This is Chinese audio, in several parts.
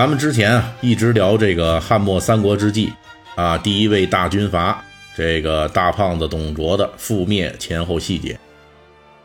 咱们之前啊一直聊这个汉末三国之际，啊第一位大军阀这个大胖子董卓的覆灭前后细节。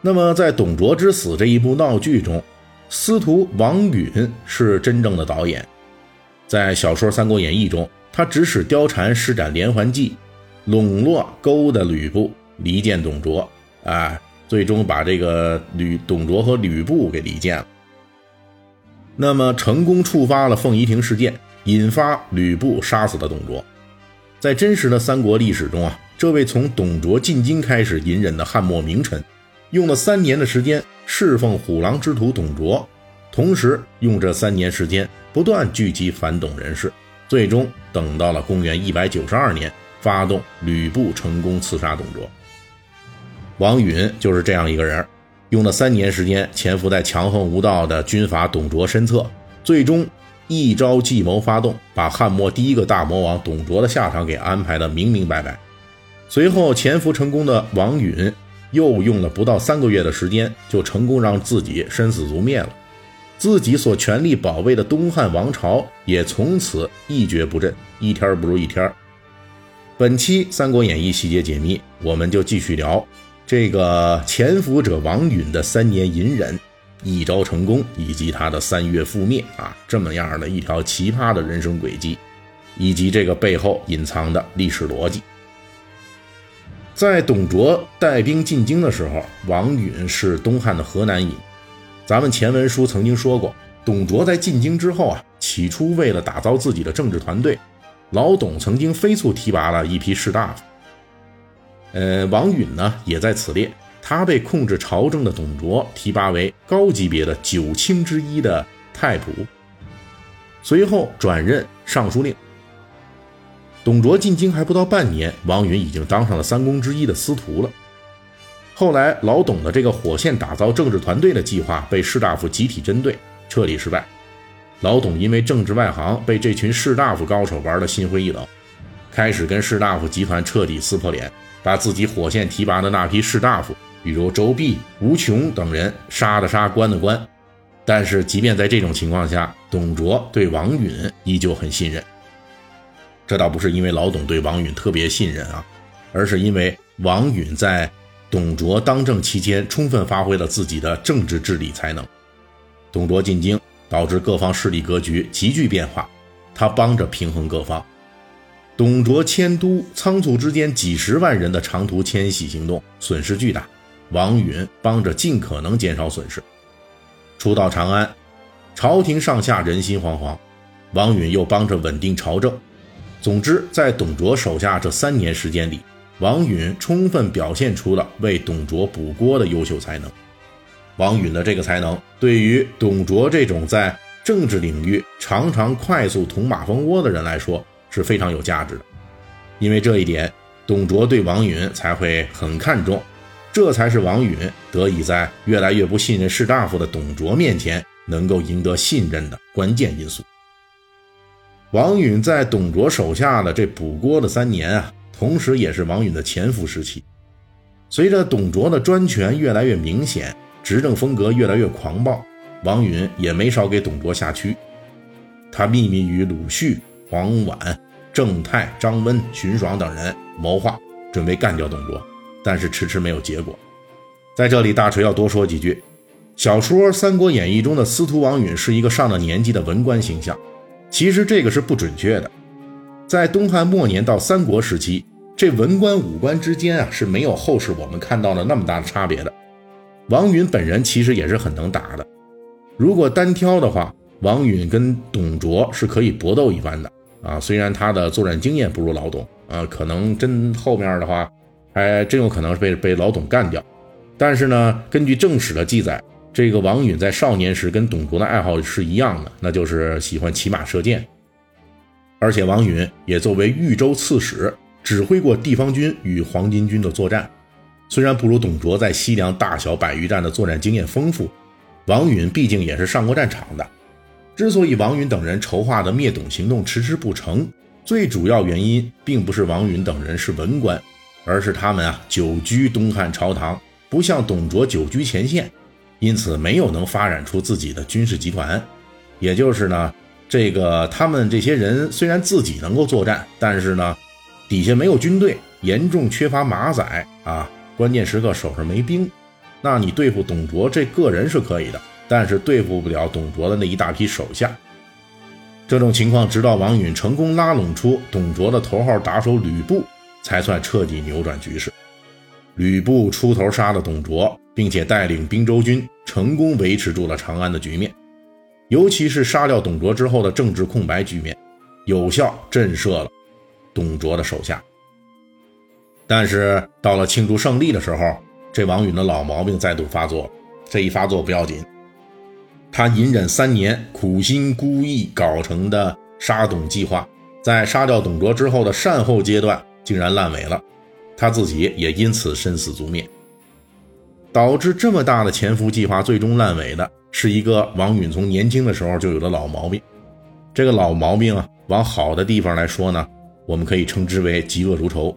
那么在《董卓之死》这一部闹剧中，司徒王允是真正的导演。在小说《三国演义》中，他指使貂蝉施展连环计，笼络勾搭吕布，离间董卓，哎，最终把这个吕董卓和吕布给离间了。那么成功触发了凤仪亭事件，引发吕布杀死的董卓。在真实的三国历史中啊，这位从董卓进京开始隐忍的汉末名臣，用了三年的时间侍奉虎狼之徒董卓，同时用这三年时间不断聚集反董人士，最终等到了公元一百九十二年，发动吕布成功刺杀董卓。王允就是这样一个人。用了三年时间潜伏在强横无道的军阀董卓身侧，最终一招计谋发动，把汉末第一个大魔王董卓的下场给安排的明明白白。随后潜伏成功的王允，又用了不到三个月的时间，就成功让自己身死族灭了，自己所全力保卫的东汉王朝也从此一蹶不振，一天不如一天。本期《三国演义》细节解密，我们就继续聊。这个潜伏者王允的三年隐忍，一招成功，以及他的三月覆灭啊，这么样的一条奇葩的人生轨迹，以及这个背后隐藏的历史逻辑。在董卓带兵进京的时候，王允是东汉的河南尹。咱们前文书曾经说过，董卓在进京之后啊，起初为了打造自己的政治团队，老董曾经飞速提拔了一批士大夫。呃，王允呢也在此列，他被控制朝政的董卓提拔为高级别的九卿之一的太仆，随后转任尚书令。董卓进京还不到半年，王允已经当上了三公之一的司徒了。后来老董的这个火线打造政治团队的计划被士大夫集体针对，彻底失败。老董因为政治外行，被这群士大夫高手玩得心灰意冷，开始跟士大夫集团彻底撕破脸。把自己火线提拔的那批士大夫，比如周弼、吴琼等人，杀的杀，关的关。但是，即便在这种情况下，董卓对王允依旧很信任。这倒不是因为老董对王允特别信任啊，而是因为王允在董卓当政期间，充分发挥了自己的政治治理才能。董卓进京，导致各方势力格局急剧变化，他帮着平衡各方。董卓迁都仓促之间，几十万人的长途迁徙行动损失巨大。王允帮着尽可能减少损失。初到长安，朝廷上下人心惶惶，王允又帮着稳定朝政。总之，在董卓手下这三年时间里，王允充分表现出了为董卓补锅的优秀才能。王允的这个才能，对于董卓这种在政治领域常常快速捅马蜂窝的人来说，是非常有价值的，因为这一点，董卓对王允才会很看重，这才是王允得以在越来越不信任士大夫的董卓面前能够赢得信任的关键因素。王允在董卓手下的这补锅的三年啊，同时也是王允的潜伏时期。随着董卓的专权越来越明显，执政风格越来越狂暴，王允也没少给董卓下驱，他秘密与鲁肃。黄婉、郑泰、张温、荀爽等人谋划，准备干掉董卓，但是迟迟没有结果。在这里，大锤要多说几句：小说《三国演义》中的司徒王允是一个上了年纪的文官形象，其实这个是不准确的。在东汉末年到三国时期，这文官武官之间啊是没有后世我们看到的那么大的差别的。王允本人其实也是很能打的，如果单挑的话，王允跟董卓是可以搏斗一番的。啊，虽然他的作战经验不如老董啊，可能真后面的话，还真有可能是被被老董干掉。但是呢，根据正史的记载，这个王允在少年时跟董卓的爱好是一样的，那就是喜欢骑马射箭。而且王允也作为豫州刺史，指挥过地方军与黄巾军的作战。虽然不如董卓在西凉大小百余战的作战经验丰富，王允毕竟也是上过战场的。之所以王允等人筹划的灭董行动迟迟不成，最主要原因并不是王允等人是文官，而是他们啊久居东汉朝堂，不像董卓久居前线，因此没有能发展出自己的军事集团。也就是呢，这个他们这些人虽然自己能够作战，但是呢，底下没有军队，严重缺乏马仔啊。关键时刻手上没兵，那你对付董卓这个人是可以的，但是对付不了董卓的那一大批手下。这种情况直到王允成功拉拢出董卓的头号打手吕布，才算彻底扭转局势。吕布出头杀了董卓，并且带领滨州军成功维持住了长安的局面，尤其是杀掉董卓之后的政治空白局面，有效震慑了董卓的手下。但是到了庆祝胜利的时候，这王允的老毛病再度发作。这一发作不要紧，他隐忍三年，苦心孤诣搞成的杀董计划，在杀掉董卓之后的善后阶段竟然烂尾了，他自己也因此身死族灭。导致这么大的潜伏计划最终烂尾的是一个王允从年轻的时候就有的老毛病。这个老毛病啊，往好的地方来说呢，我们可以称之为嫉恶如仇。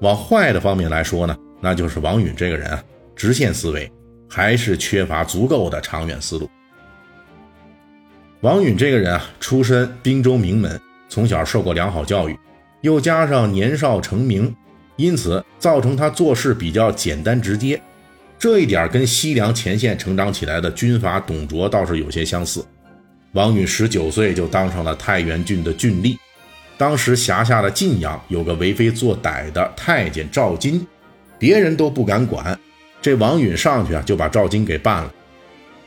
往坏的方面来说呢，那就是王允这个人啊，直线思维还是缺乏足够的长远思路。王允这个人啊，出身滨州名门，从小受过良好教育，又加上年少成名，因此造成他做事比较简单直接。这一点跟西凉前线成长起来的军阀董卓倒是有些相似。王允十九岁就当上了太原郡的郡吏。当时辖下的晋阳有个为非作歹的太监赵金，别人都不敢管，这王允上去啊就把赵金给办了。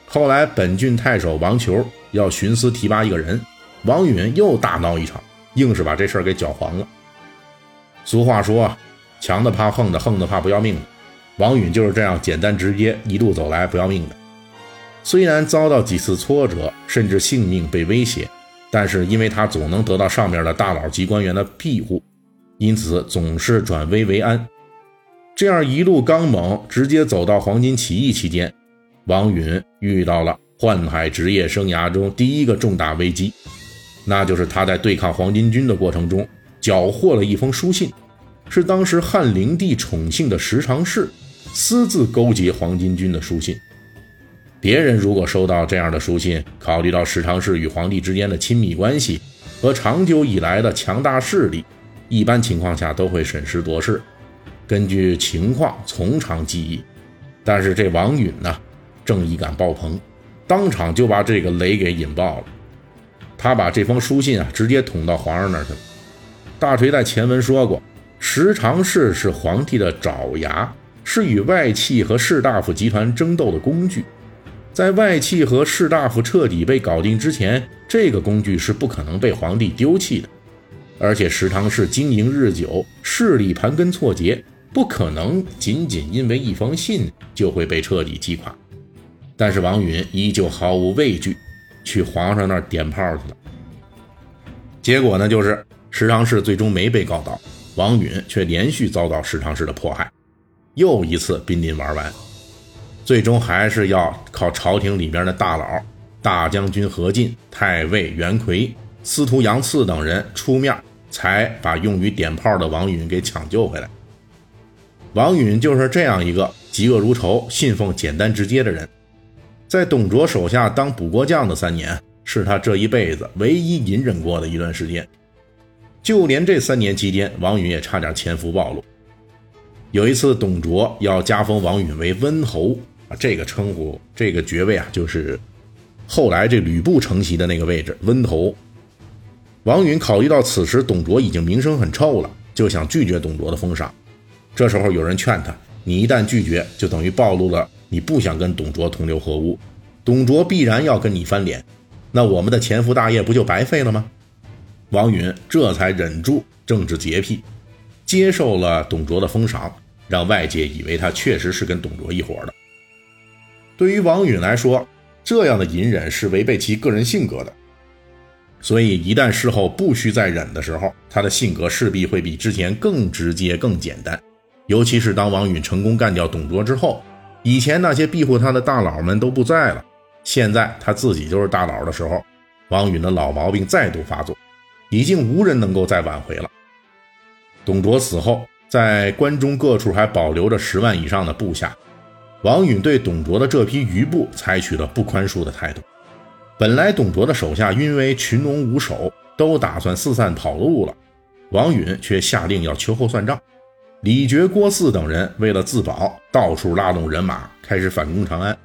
后来本郡太守王球要徇私提拔一个人，王允又大闹一场，硬是把这事儿给搅黄了。俗话说啊，强的怕横的，横的怕不要命的。王允就是这样简单直接一路走来不要命的，虽然遭到几次挫折，甚至性命被威胁。但是因为他总能得到上面的大佬级官员的庇护，因此总是转危为安。这样一路刚猛，直接走到黄巾起义期间，王允遇到了宦海职业生涯中第一个重大危机，那就是他在对抗黄巾军的过程中缴获了一封书信，是当时汉灵帝宠幸的十常侍私自勾结黄巾军的书信。别人如果收到这样的书信，考虑到十常侍与皇帝之间的亲密关系和长久以来的强大势力，一般情况下都会审时度势，根据情况从长计议。但是这王允呢，正义感爆棚，当场就把这个雷给引爆了。他把这封书信啊，直接捅到皇上那儿去了。大锤在前文说过，十常侍是皇帝的爪牙，是与外戚和士大夫集团争斗的工具。在外戚和士大夫彻底被搞定之前，这个工具是不可能被皇帝丢弃的。而且十常侍经营日久，势力盘根错节，不可能仅仅因为一封信就会被彻底击垮。但是王允依旧毫无畏惧，去皇上那儿点炮去了。结果呢，就是石常氏最终没被告倒，王允却连续遭到石常氏的迫害，又一次濒临玩完。最终还是要靠朝廷里边的大佬，大将军何进、太尉袁奎、司徒杨赐等人出面，才把用于点炮的王允给抢救回来。王允就是这样一个嫉恶如仇、信奉简单直接的人。在董卓手下当补锅匠的三年，是他这一辈子唯一隐忍过的一段时间。就连这三年期间，王允也差点潜伏暴露。有一次，董卓要加封王允为温侯。啊，这个称呼，这个爵位啊，就是后来这吕布承袭的那个位置——温侯。王允考虑到此时董卓已经名声很臭了，就想拒绝董卓的封赏。这时候有人劝他：“你一旦拒绝，就等于暴露了你不想跟董卓同流合污，董卓必然要跟你翻脸，那我们的潜伏大业不就白费了吗？”王允这才忍住政治洁癖，接受了董卓的封赏，让外界以为他确实是跟董卓一伙的。对于王允来说，这样的隐忍是违背其个人性格的。所以一旦事后不需再忍的时候，他的性格势必会比之前更直接、更简单。尤其是当王允成功干掉董卓之后，以前那些庇护他的大佬们都不在了，现在他自己就是大佬的时候，王允的老毛病再度发作，已经无人能够再挽回了。董卓死后，在关中各处还保留着十万以上的部下，王允对董卓的这批余部采取了不宽恕的态度。本来董卓的手下因为群龙无首，都打算四散跑路了，王允却下令要秋后算账。李傕、郭汜等人为了自保，到处拉动人马，开始反攻长安。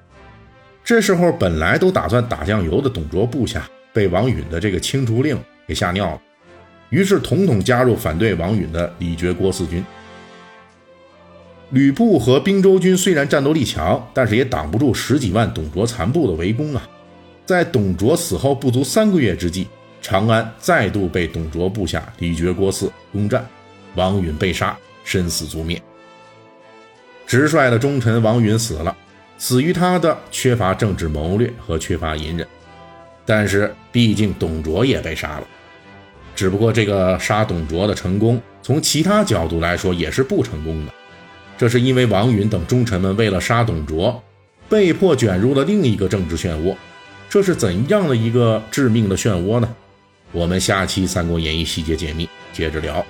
这时候，本来都打算打酱油的董卓部下，被王允的这个清除令给吓尿了，于是统统加入反对王允的李傕、郭汜军。吕布和并州军虽然战斗力强，但是也挡不住十几万董卓残部的围攻啊！在董卓死后不足三个月之际，长安再度被董卓部下李傕、郭汜攻占，王允被杀。身死族灭，直率的忠臣王允死了，死于他的缺乏政治谋略和缺乏隐忍。但是，毕竟董卓也被杀了，只不过这个杀董卓的成功，从其他角度来说也是不成功的。这是因为王允等忠臣们为了杀董卓，被迫卷入了另一个政治漩涡。这是怎样的一个致命的漩涡呢？我们下期《三国演义》细节解密接着聊。